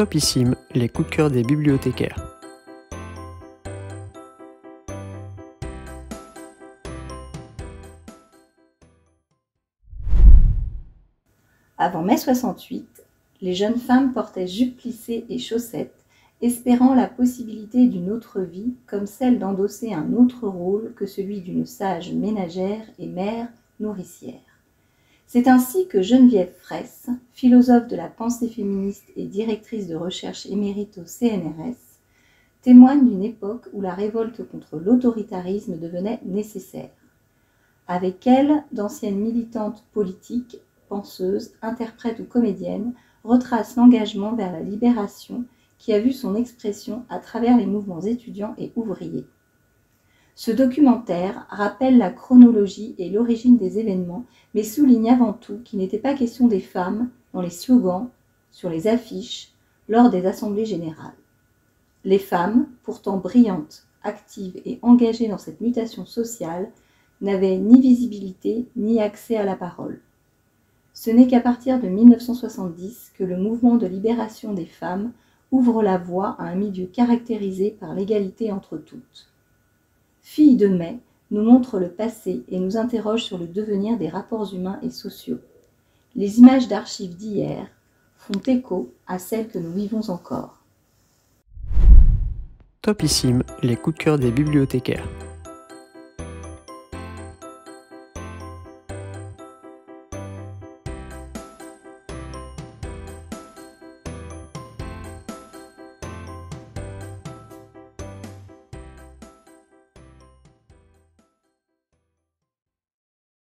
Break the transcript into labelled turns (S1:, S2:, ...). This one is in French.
S1: Topissime, les coups de cœur des bibliothécaires.
S2: Avant mai 68, les jeunes femmes portaient jupes plissées et chaussettes, espérant la possibilité d'une autre vie, comme celle d'endosser un autre rôle que celui d'une sage ménagère et mère nourricière. C'est ainsi que Geneviève Fraisse, philosophe de la pensée féministe et directrice de recherche émérite au CNRS, témoigne d'une époque où la révolte contre l'autoritarisme devenait nécessaire. Avec elle, d'anciennes militantes politiques, penseuses, interprètes ou comédiennes retracent l'engagement vers la libération qui a vu son expression à travers les mouvements étudiants et ouvriers. Ce documentaire rappelle la chronologie et l'origine des événements, mais souligne avant tout qu'il n'était pas question des femmes dans les slogans, sur les affiches, lors des assemblées générales. Les femmes, pourtant brillantes, actives et engagées dans cette mutation sociale, n'avaient ni visibilité ni accès à la parole. Ce n'est qu'à partir de 1970 que le mouvement de libération des femmes ouvre la voie à un milieu caractérisé par l'égalité entre toutes. Fille de mai nous montre le passé et nous interroge sur le devenir des rapports humains et sociaux. Les images d'archives d'hier font écho à celles que nous vivons encore.
S1: Topissime, les coups de cœur des bibliothécaires.